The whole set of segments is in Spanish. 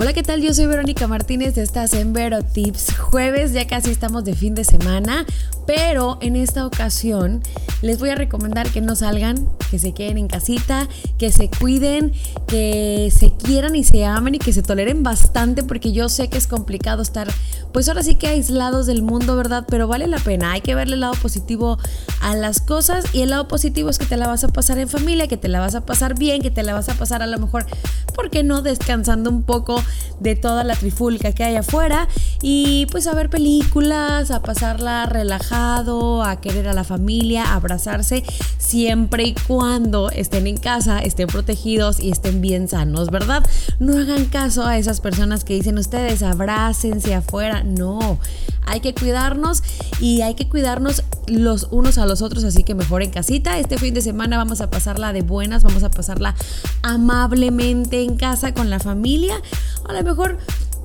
Hola, ¿qué tal? Yo soy Verónica Martínez, estás en Vero Tips. Jueves, ya casi estamos de fin de semana, pero en esta ocasión les voy a recomendar que no salgan, que se queden en casita, que se cuiden, que se quieran y se amen y que se toleren bastante, porque yo sé que es complicado estar, pues ahora sí que aislados del mundo, ¿verdad? Pero vale la pena, hay que verle el lado positivo a las cosas y el lado positivo es que te la vas a pasar en familia, que te la vas a pasar bien, que te la vas a pasar a lo mejor, ¿por qué no? Descansando un poco de toda la trifulca que hay afuera y pues a ver películas, a pasarla relajado, a querer a la familia, a abrazarse, siempre y cuando estén en casa, estén protegidos y estén bien sanos, ¿verdad? No hagan caso a esas personas que dicen ustedes abrácense afuera, no, hay que cuidarnos y hay que cuidarnos los unos a los otros, así que mejor en casita. Este fin de semana vamos a pasarla de buenas, vamos a pasarla amablemente en casa con la familia. A lo mejor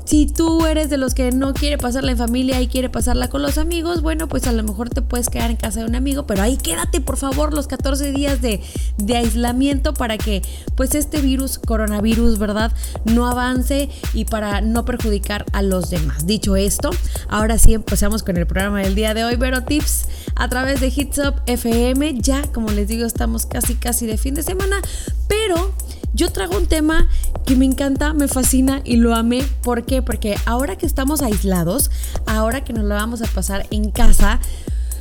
si tú eres de los que no quiere pasarla en familia y quiere pasarla con los amigos, bueno, pues a lo mejor te puedes quedar en casa de un amigo, pero ahí quédate por favor los 14 días de, de aislamiento para que pues este virus, coronavirus, ¿verdad? No avance y para no perjudicar a los demás. Dicho esto, ahora sí empezamos con el programa del día de hoy, Vero Tips, a través de Hits Up FM. Ya, como les digo, estamos casi casi de fin de semana, pero yo traigo un tema que me encanta, me fascina y lo amé. ¿Por qué? Porque ahora que estamos aislados, ahora que nos la vamos a pasar en casa,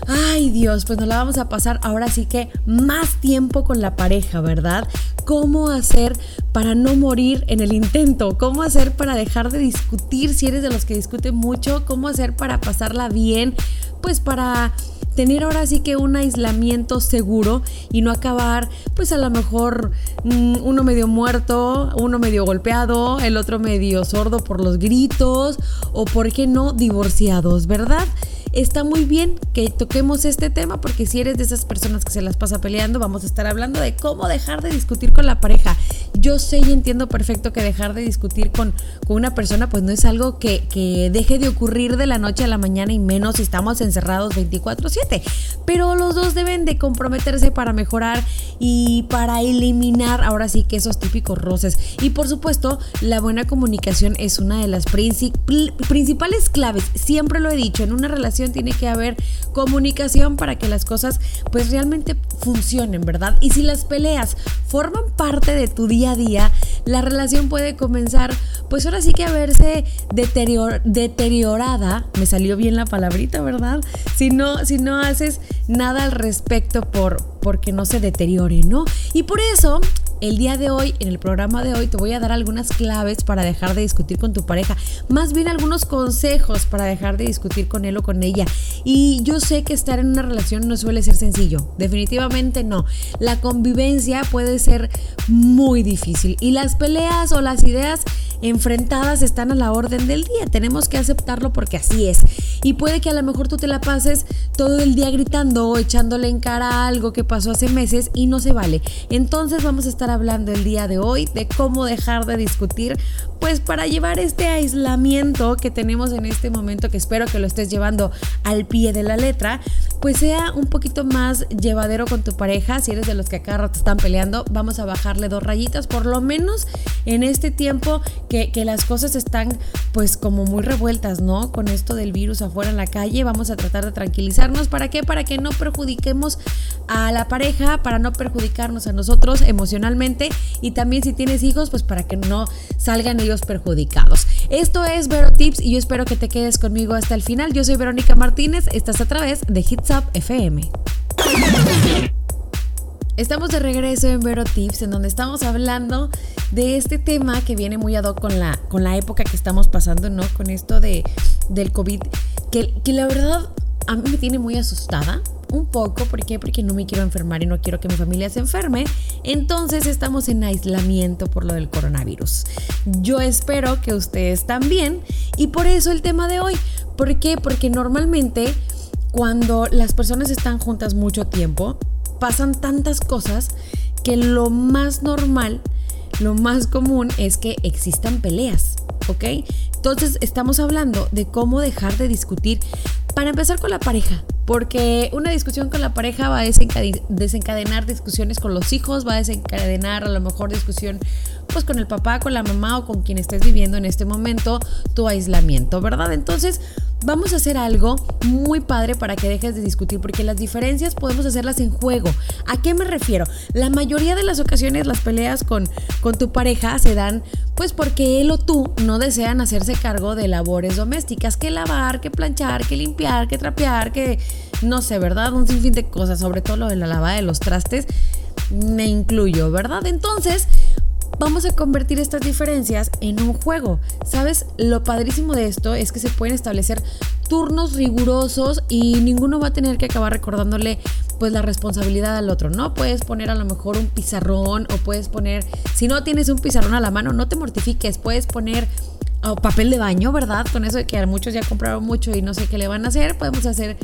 Ay Dios, pues nos la vamos a pasar ahora sí que más tiempo con la pareja, ¿verdad? ¿Cómo hacer para no morir en el intento? ¿Cómo hacer para dejar de discutir si eres de los que discuten mucho? ¿Cómo hacer para pasarla bien? Pues para tener ahora sí que un aislamiento seguro y no acabar pues a lo mejor mm, uno medio muerto, uno medio golpeado, el otro medio sordo por los gritos o por qué no divorciados, ¿verdad? Está muy bien que toquemos este tema porque si eres de esas personas que se las pasa peleando, vamos a estar hablando de cómo dejar de discutir con la pareja. Yo sé y entiendo perfecto que dejar de discutir con, con una persona pues no es algo que, que deje de ocurrir de la noche a la mañana y menos si estamos encerrados 24/7. Pero los dos deben de comprometerse para mejorar y para eliminar ahora sí que esos típicos roces. Y por supuesto, la buena comunicación es una de las principales claves. Siempre lo he dicho, en una relación tiene que haber comunicación para que las cosas pues realmente funcionen, ¿verdad? Y si las peleas forman parte de tu día a día, la relación puede comenzar pues ahora sí que a verse deteriorada, me salió bien la palabrita, ¿verdad? Si no, si no haces nada al respecto por, porque no se deteriore, ¿no? Y por eso el día de hoy, en el programa de hoy, te voy a dar algunas claves para dejar de discutir con tu pareja. Más bien algunos consejos para dejar de discutir con él o con ella. Y yo sé que estar en una relación no suele ser sencillo. Definitivamente no. La convivencia puede ser muy difícil. Y las peleas o las ideas enfrentadas están a la orden del día. Tenemos que aceptarlo porque así es. Y puede que a lo mejor tú te la pases todo el día gritando o echándole en cara algo que pasó hace meses y no se vale. Entonces vamos a estar hablando el día de hoy de cómo dejar de discutir, pues para llevar este aislamiento que tenemos en este momento, que espero que lo estés llevando al pie de la letra, pues sea un poquito más llevadero con tu pareja. Si eres de los que acá rato están peleando, vamos a bajarle dos rayitas, por lo menos en este tiempo que, que las cosas están pues como muy revueltas, ¿no? Con esto del virus afuera en la calle, vamos a tratar de tranquilizarnos. ¿Para qué? Para que no perjudiquemos a la pareja, para no perjudicarnos a nosotros emocionalmente y también si tienes hijos, pues para que no salgan ellos perjudicados. Esto es Vero Tips y yo espero que te quedes conmigo hasta el final. Yo soy Verónica Martínez, estás a través de Hits Up FM. Estamos de regreso en Vero Tips, en donde estamos hablando de este tema que viene muy ad hoc con la, con la época que estamos pasando, ¿no? Con esto de, del COVID, que, que la verdad a mí me tiene muy asustada un poco. ¿Por qué? Porque no me quiero enfermar y no quiero que mi familia se enferme. Entonces estamos en aislamiento por lo del coronavirus. Yo espero que ustedes también. Y por eso el tema de hoy. ¿Por qué? Porque normalmente cuando las personas están juntas mucho tiempo, pasan tantas cosas que lo más normal, lo más común es que existan peleas, ¿ok? Entonces estamos hablando de cómo dejar de discutir Para empezar con la pareja, porque una discusión con la pareja va a desencadenar discusiones con los hijos, va a desencadenar a lo mejor discusión pues con el papá, con la mamá o con quien estés viviendo en este momento tu aislamiento, ¿verdad? Entonces vamos a hacer algo muy padre para que dejes de discutir, porque las diferencias podemos hacerlas en juego. ¿A qué me refiero? La mayoría de las ocasiones las peleas con, con tu pareja se dan pues porque él o tú no desean hacerse cargo de labores domésticas, que lavar, que planchar, que limpiar, que trapear, que no sé, ¿verdad? Un sinfín de cosas, sobre todo lo de la lavada de los trastes, me incluyo, ¿verdad? Entonces, vamos a convertir estas diferencias en un juego. ¿Sabes? Lo padrísimo de esto es que se pueden establecer turnos rigurosos y ninguno va a tener que acabar recordándole pues la responsabilidad al otro, ¿no? Puedes poner a lo mejor un pizarrón o puedes poner, si no tienes un pizarrón a la mano, no te mortifiques, puedes poner papel de baño, ¿verdad? Con eso de que muchos ya compraron mucho y no sé qué le van a hacer, podemos hacer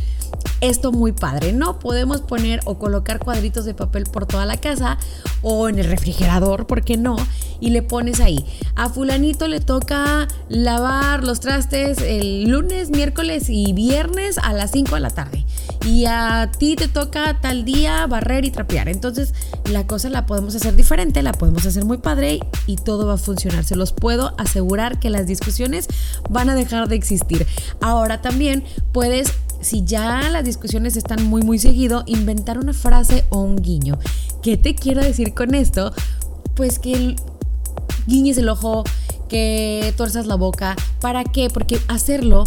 esto muy padre, ¿no? Podemos poner o colocar cuadritos de papel por toda la casa o en el refrigerador, ¿por qué no? Y le pones ahí. A fulanito le toca lavar los trastes el lunes, miércoles y viernes a las 5 de la tarde. Y a ti te toca tal día barrer y trapear. Entonces la cosa la podemos hacer diferente, la podemos hacer muy padre y todo va a funcionar. Se los puedo asegurar que las discusiones van a dejar de existir. Ahora también puedes si ya las discusiones están muy muy seguido, inventar una frase o un guiño. ¿Qué te quiero decir con esto? Pues que guiñes el ojo, que tuerzas la boca. ¿Para qué? Porque hacerlo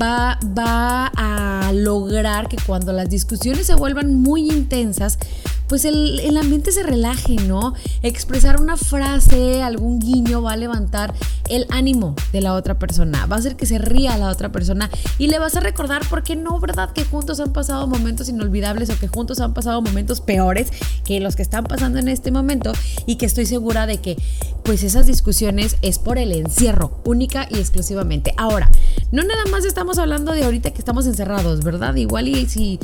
va, va a lograr que cuando las discusiones se vuelvan muy intensas, pues el, ambiente se relaje, ¿no? Expresar una frase, algún guiño va a levantar el ánimo de la otra persona, va a hacer que se ría la otra persona y le vas a recordar, ¿por qué no, verdad? Que juntos han pasado momentos inolvidables o que juntos han pasado momentos peores que los que están pasando en este momento y que estoy segura de que pues esas discusiones es por el encierro, única y exclusivamente. Ahora, no nada más estamos hablando de ahorita que estamos encerrados, ¿verdad? Igual y si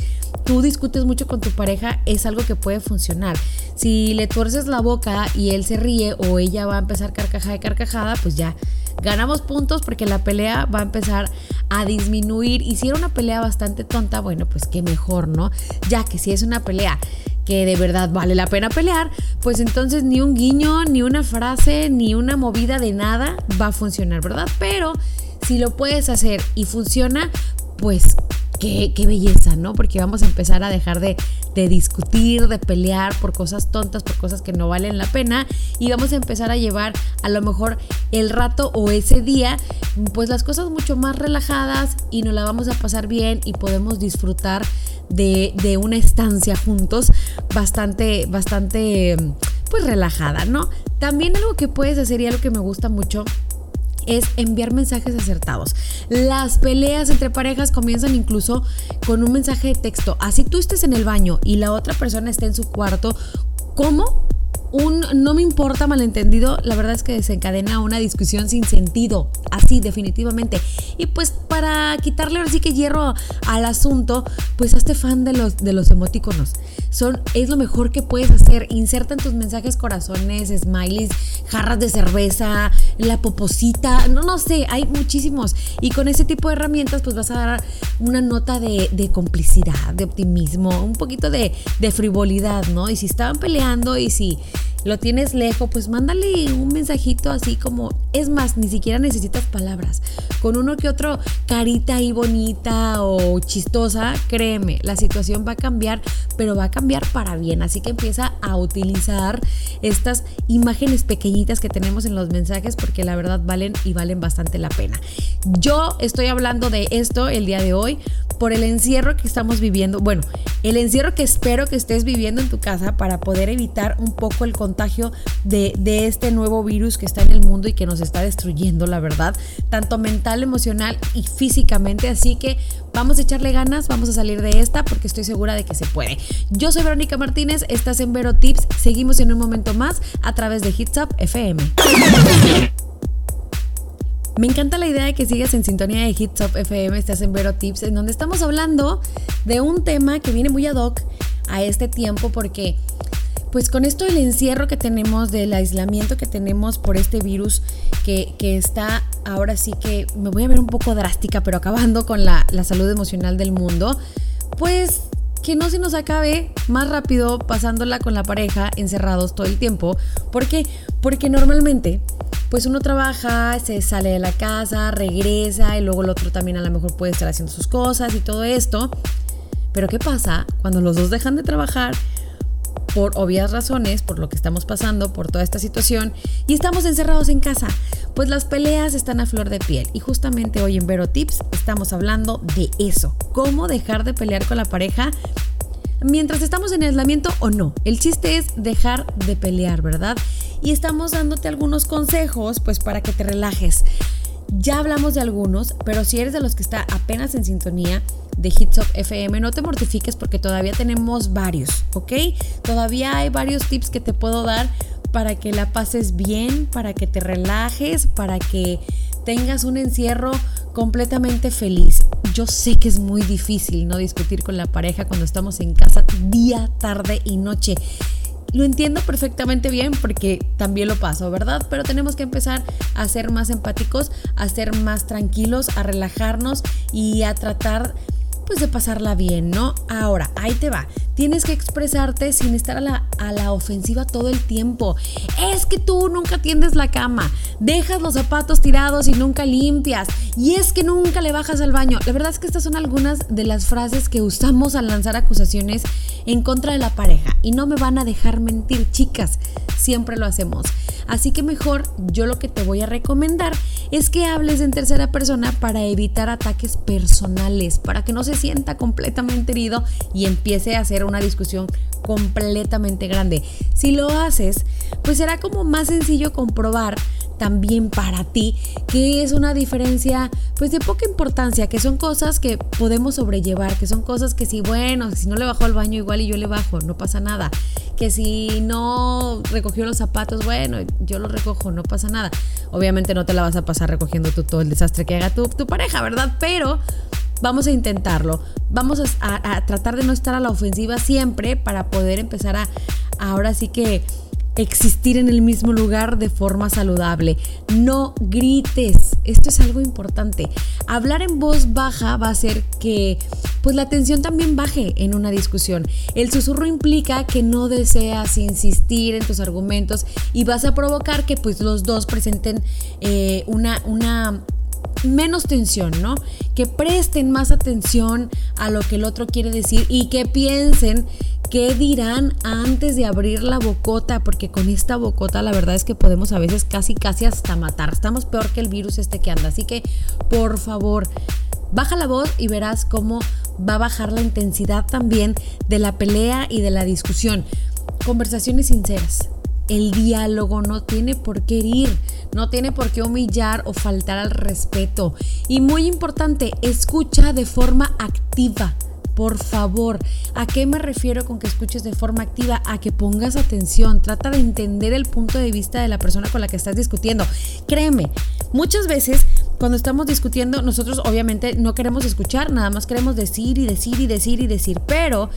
tú discutes mucho con tu pareja es algo que puede funcionar. Si le tuerces la boca y él se ríe o ella va a empezar carcajada y carcajada, pues ya ganamos puntos porque la pelea va a empezar a disminuir. Y si era una pelea bastante tonta, bueno, pues qué mejor, ¿no? Ya que si es una pelea que de verdad vale la pena pelear, pues entonces ni un guiño, ni una frase, ni una movida de nada va a funcionar, ¿verdad? Pero si lo puedes hacer y funciona, pues Qué, belleza, ¿no? Porque vamos a empezar a dejar de, de, discutir, de pelear por cosas tontas, por cosas que no valen la pena y vamos a empezar a llevar a lo mejor el rato o ese día, pues las cosas mucho más relajadas y nos la vamos a pasar bien y podemos disfrutar de, de una estancia juntos bastante, bastante, pues relajada, ¿no? También algo que puedes hacer y algo que me gusta mucho es enviar mensajes acertados. Las peleas entre parejas comienzan incluso con un mensaje de texto. Así tú estés en el baño y la otra persona esté en su cuarto, ¿cómo? Un no me importa malentendido, la verdad es que desencadena una discusión sin sentido, así definitivamente. Y pues para quitarle ahora sí que hierro al asunto, pues hazte fan de los, de los emoticonos. Son, es lo mejor que puedes hacer. Inserta en tus mensajes corazones, smileys, jarras de cerveza, la poposita, no, no sé, hay muchísimos. Y con ese tipo de herramientas pues vas a dar una nota de, de complicidad, de optimismo, un poquito de, de frivolidad, ¿no? Y si estaban peleando y si lo tienes lejos, pues mándale un mensajito así como, es más, ni siquiera necesitas palabras. Con uno que otro carita ahí bonita o chistosa, créeme, la situación va a cambiar, pero va a cambiar para bien. Así que empieza a utilizar estas imágenes pequeñitas que tenemos en los mensajes porque la verdad valen y valen bastante la pena. Yo estoy hablando de esto el día de hoy por el encierro que estamos viviendo. Bueno, el encierro que espero que estés viviendo en tu casa para poder evitar un poco el contagio de, este nuevo virus que está en el mundo y que nos está destruyendo, la verdad, tanto mental, emocional y físicamente. Así que vamos a echarle ganas, vamos a salir de esta porque estoy segura de que se puede. Yo soy Verónica Martínez, estás en Vero Tips. Seguimos en un momento más a través de Hits Up FM. Me encanta la idea de que sigas en sintonía de Hits Up FM, estás en Vero Tips, en donde estamos hablando de un tema que viene muy ad hoc a este tiempo porque pues con esto del encierro que tenemos, del aislamiento que tenemos por este virus que, está ahora sí que me voy a ver un poco drástica, pero acabando con la, la salud emocional del mundo, pues que no se nos acabe más rápido pasándola con la pareja encerrados todo el tiempo. ¿Por qué? Porque normalmente pues uno trabaja, se sale de la casa, regresa y luego el otro también a lo mejor puede estar haciendo sus cosas y todo esto. Pero ¿qué pasa cuando los dos dejan de trabajar? por obvias razones, por lo que estamos pasando, por toda esta situación, y estamos encerrados en casa, pues las peleas están a flor de piel. Y justamente hoy en Vero Tips estamos hablando de eso, cómo dejar de pelear con la pareja mientras estamos en aislamiento o no. El chiste es dejar de pelear, ¿verdad? Y estamos dándote algunos consejos, pues para que te relajes. Ya hablamos de algunos, pero si eres de los que está apenas en sintonía de Hits Up FM, no te mortifiques porque todavía tenemos varios, ¿ok? Todavía hay varios tips que te puedo dar para que la pases bien, para que te relajes, para que tengas un encierro completamente feliz. Yo sé que es muy difícil no discutir con la pareja cuando estamos en casa día, tarde y noche lo entiendo perfectamente bien porque también lo paso, ¿verdad? Pero tenemos que empezar a ser más empáticos, a ser más tranquilos, a relajarnos y a tratar pues de pasarla bien, ¿no? Ahora, ahí te va. Tienes que expresarte sin estar a la, a la, ofensiva todo el tiempo. Es que tú nunca tiendes la cama, dejas los zapatos tirados y nunca limpias. Y es que nunca le bajas al baño. La verdad es que estas son algunas de las frases que usamos al lanzar acusaciones en contra de la pareja. Y no me van a dejar mentir, chicas. Siempre lo hacemos. Así que mejor yo lo que te voy a recomendar es que hables en tercera persona para evitar ataques personales, para que no se sienta completamente herido y empiece a hacer una discusión completamente grande. Si lo haces, pues será como más sencillo comprobar también para ti que es una diferencia pues de poca importancia, que son cosas que podemos sobrellevar, que son cosas que si bueno, si no le bajo al baño igual y yo le bajo, no pasa nada. Que si no recogió los zapatos, bueno, yo los recojo, no pasa nada. Obviamente no te la vas a pasar recogiendo tú todo el desastre que haga tu pareja, ¿verdad? Pero vamos a intentarlo. Vamos a, tratar de no estar a la ofensiva siempre para poder empezar a ahora sí que existir en el mismo lugar de forma saludable. No grites. Esto es algo importante. Hablar en voz baja va a hacer que pues la tensión también baje en una discusión. El susurro implica que no deseas insistir en tus argumentos y vas a provocar que pues los dos presenten eh, una, una menos tensión, ¿no? Que presten más atención a lo que el otro quiere decir y que piensen qué dirán antes de abrir la bocota, porque con esta bocota la verdad es que podemos a veces casi casi hasta matar. Estamos peor que el virus este que anda. Así que, por favor, baja la voz y verás cómo va a bajar la intensidad también de la pelea y de la discusión. Conversaciones sinceras el diálogo no tiene por qué herir, no tiene por qué humillar o faltar al respeto. Y muy importante, escucha de forma activa. Por favor, ¿a qué me refiero con que escuches de forma activa? A que pongas atención, trata de entender el punto de vista de la persona con la que estás discutiendo. Créeme, muchas veces cuando estamos discutiendo, nosotros obviamente no queremos escuchar, nada más queremos decir y decir y decir y decir, pero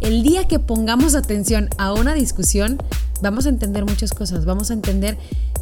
el día que pongamos atención a una discusión, vamos a entender muchas cosas, vamos a entender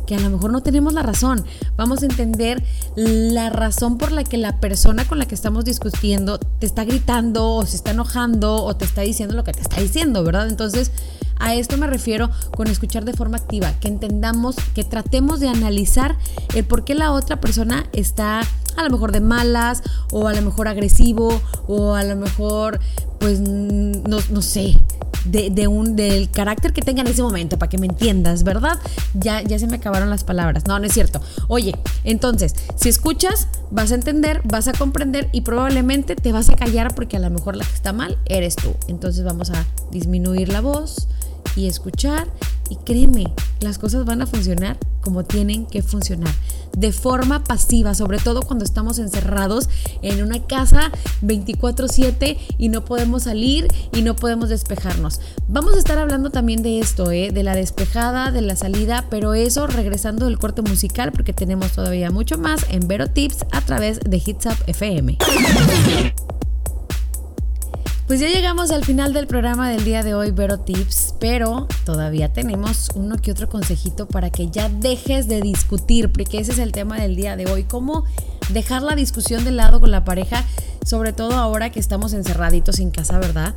que a lo mejor no tenemos la razón. Vamos a entender la razón por la que la persona con la que estamos discutiendo te está gritando o se está enojando o te está diciendo lo que te está diciendo, ¿verdad? Entonces, a esto me refiero con escuchar de forma activa, que entendamos, que tratemos de analizar el por qué la otra persona está a lo mejor de malas o a lo mejor agresivo o a lo mejor pues no, no sé, de, un, del carácter que tenga en ese momento, para que me entiendas, ¿verdad? Ya, ya se me acabaron las palabras. No, no es cierto. Oye, entonces, si escuchas, vas a entender, vas a comprender y probablemente te vas a callar porque a lo mejor la que está mal eres tú. Entonces vamos a disminuir la voz y escuchar y créeme, las cosas van a funcionar como tienen que funcionar, de forma pasiva, sobre todo cuando estamos encerrados en una casa 24/7 y no podemos salir y no podemos despejarnos. Vamos a estar hablando también de esto, ¿eh? de la despejada, de la salida, pero eso regresando del corte musical porque tenemos todavía mucho más en Vero Tips a través de Hits Up FM. Pues ya llegamos al final del programa del día de hoy, Vero Tips, pero todavía tenemos uno que otro consejito para que ya dejes de discutir, porque ese es el tema del día de hoy, cómo dejar la discusión de lado con la pareja, sobre todo ahora que estamos encerraditos en casa, ¿verdad?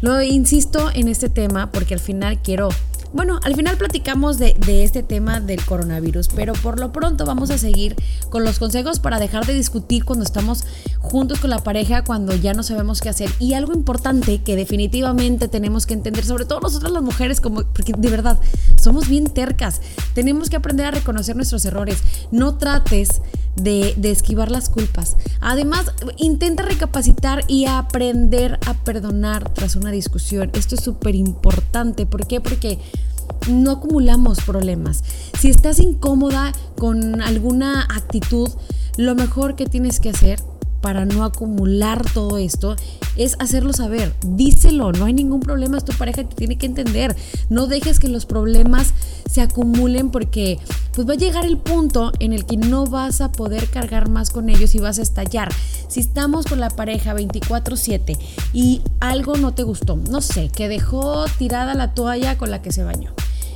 Lo insisto en este tema porque al final quiero bueno, al final platicamos de, este tema del coronavirus, pero por lo pronto vamos a seguir con los consejos para dejar de discutir cuando estamos juntos con la pareja, cuando ya no sabemos qué hacer. Y algo importante que definitivamente tenemos que entender, sobre todo nosotras las mujeres, como, porque de verdad somos bien tercas, tenemos que aprender a reconocer nuestros errores. No trates de, de, esquivar las culpas. Además, intenta recapacitar y aprender a perdonar tras una discusión. Esto es súper importante. ¿Por qué? Porque no acumulamos problemas. Si estás incómoda con alguna actitud, lo mejor que tienes que hacer para no acumular todo esto es hacerlo saber, díselo, no hay ningún problema, es tu pareja te tiene que entender, no dejes que los problemas se acumulen porque pues va a llegar el punto en el que no vas a poder cargar más con ellos y vas a estallar. Si estamos con la pareja 24/7 y algo no te gustó, no sé, que dejó tirada la toalla con la que se bañó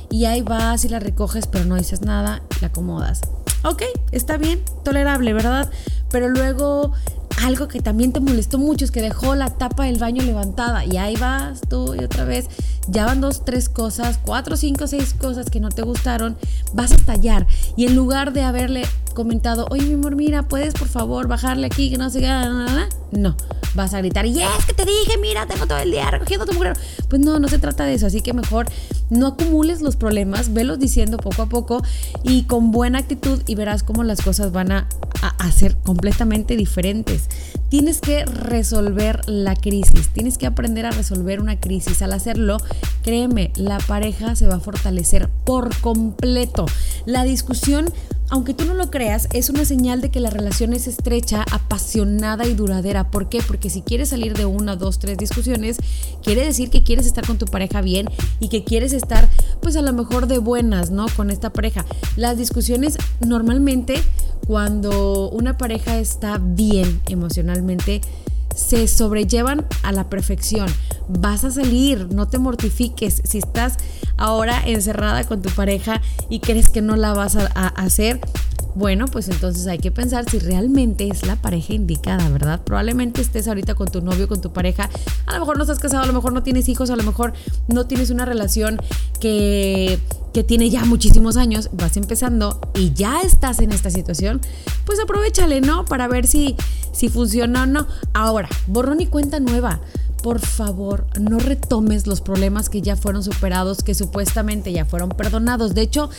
y ahí vas y la recoges pero no dices nada, la acomodas. Ok, está bien, tolerable, ¿verdad? Pero luego algo que también te molestó mucho es que dejó la tapa del baño levantada y ahí vas tú y otra vez, ya van dos, tres cosas, cuatro, cinco, seis cosas que no te gustaron, vas a estallar y en lugar de haberle comentado, oye mi amor, mira, puedes por favor bajarle aquí que no se nada, no, vas a gritar, y es que te dije, mira, tengo todo el día recogiendo tu mujer. Pues no, no se trata de eso, así que mejor no acumules los problemas, velos diciendo poco a poco y con buena actitud y verás cómo las cosas van a, a, ser completamente diferentes. Tienes que resolver la crisis, tienes que aprender a resolver una crisis. Al hacerlo, créeme, la pareja se va a fortalecer por completo. La discusión aunque tú no lo creas, es una señal de que la relación es estrecha, apasionada y duradera. ¿Por qué? Porque si quieres salir de una, dos, tres discusiones, quiere decir que quieres estar con tu pareja bien y que quieres estar, pues a lo mejor de buenas, ¿no? Con esta pareja. Las discusiones normalmente, cuando una pareja está bien emocionalmente, se sobrellevan a la perfección. Vas a salir, no te mortifiques. Si estás ahora encerrada con tu pareja y crees que no la vas a, hacer, bueno, pues entonces hay que pensar si realmente es la pareja indicada, ¿verdad? Probablemente estés ahorita con tu novio, con tu pareja, a lo mejor no estás casado, a lo mejor no tienes hijos, a lo mejor no tienes una relación que, que tiene ya muchísimos años, vas empezando y ya estás en esta situación, pues aprovechale, ¿no? Para ver si, si funciona o no. Ahora, borrón y cuenta nueva por favor, no retomes los problemas que ya fueron superados, que supuestamente ya fueron perdonados. De hecho,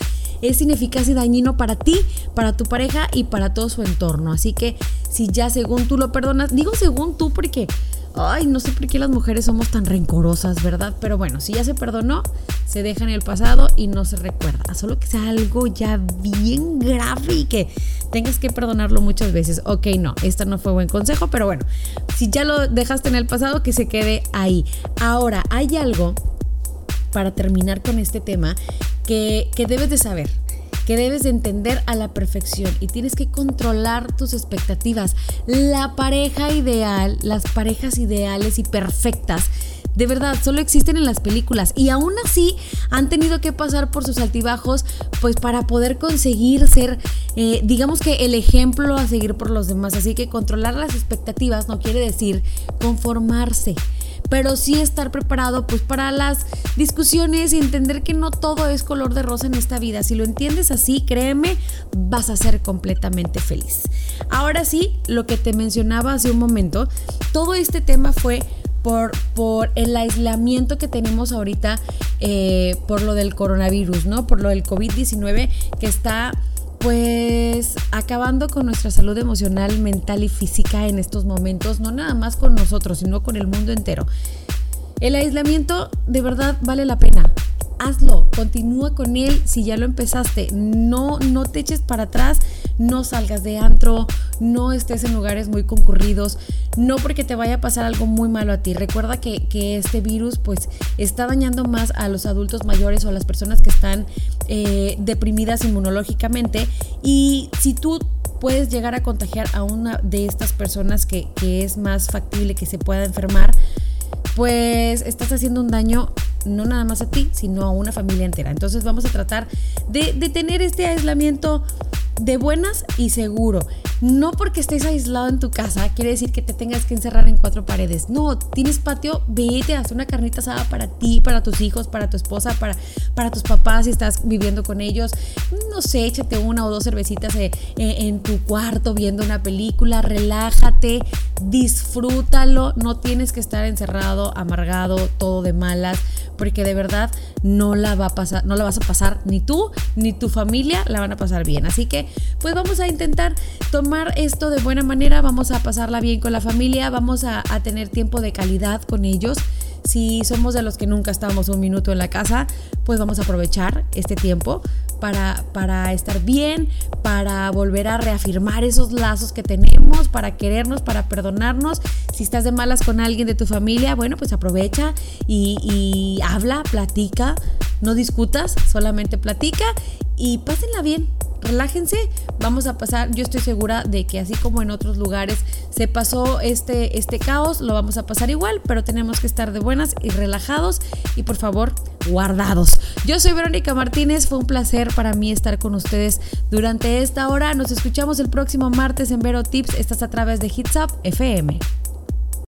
es ineficaz y dañino para ti, para tu pareja y para todo su entorno. Así que si ya según tú lo perdonas, digo según tú porque Ay, no sé por qué las mujeres somos tan rencorosas, ¿verdad? Pero bueno, si ya se perdonó, se deja en el pasado y no se recuerda. Solo que sea algo ya bien grave y que tengas que perdonarlo muchas veces. Ok, no, este no fue buen consejo, pero bueno, si ya lo dejaste en el pasado, que se quede ahí. Ahora, hay algo para terminar con este tema que, que debes de saber que debes de entender a la perfección y tienes que controlar tus expectativas. La pareja ideal, las parejas ideales y perfectas de verdad, solo existen en las películas y aún así han tenido que pasar por sus altibajos pues para poder conseguir ser, eh, digamos que el ejemplo a seguir por los demás. Así que controlar las expectativas no quiere decir conformarse pero sí estar preparado pues para las discusiones y entender que no todo es color de rosa en esta vida. Si lo entiendes así, créeme, vas a ser completamente feliz. Ahora sí, lo que te mencionaba hace un momento, todo este tema fue por, por, el aislamiento que tenemos ahorita eh, por lo del coronavirus, ¿no? Por lo del COVID-19 que está pues acabando con nuestra salud emocional, mental y física en estos momentos, no nada más con nosotros, sino con el mundo entero. El aislamiento de verdad vale la pena. Hazlo, continúa con él si ya lo empezaste. No, no te eches para atrás, no salgas de antro, no estés en lugares muy concurridos, no porque te vaya a pasar algo muy malo a ti. Recuerda que, este virus pues está dañando más a los adultos mayores o a las personas que están eh, deprimidas inmunológicamente y si tú puedes llegar a contagiar a una de estas personas que, que es más factible que se pueda enfermar, pues estás haciendo un daño no nada más a ti, sino a una familia entera. Entonces vamos a tratar de, de tener este aislamiento de buenas y seguro. No porque estés aislado en tu casa quiere decir que te tengas que encerrar en cuatro paredes. No, tienes patio, vete a hacer una carnita asada para ti, para tus hijos, para tu esposa, para, para tus papás si estás viviendo con ellos. No sé, échate una o dos cervecitas eh, eh, en tu cuarto viendo una película, relájate, disfrútalo. No tienes que estar encerrado, amargado, todo de malas, porque de verdad no la va a pasar, no la vas a pasar ni tú ni tu familia la van a pasar bien. Así que pues vamos a intentar tomar esto de buena manera, vamos a pasarla bien con la familia, vamos a, tener tiempo de calidad con ellos. Si somos de los que nunca estábamos un minuto en la casa, pues vamos a aprovechar este tiempo para, para, estar bien, para volver a reafirmar esos lazos que tenemos, para querernos, para perdonarnos. Si estás de malas con alguien de tu familia, bueno, pues aprovecha y, y habla, platica, no discutas, solamente platica y pásenla bien relájense, vamos a pasar, yo estoy segura de que así como en otros lugares se pasó este, este caos, lo vamos a pasar igual, pero tenemos que estar de buenas y relajados y por favor guardados. Yo soy Verónica Martínez, fue un placer para mí estar con ustedes durante esta hora, nos escuchamos el próximo martes en Vero Tips, estás a través de Hits Up FM.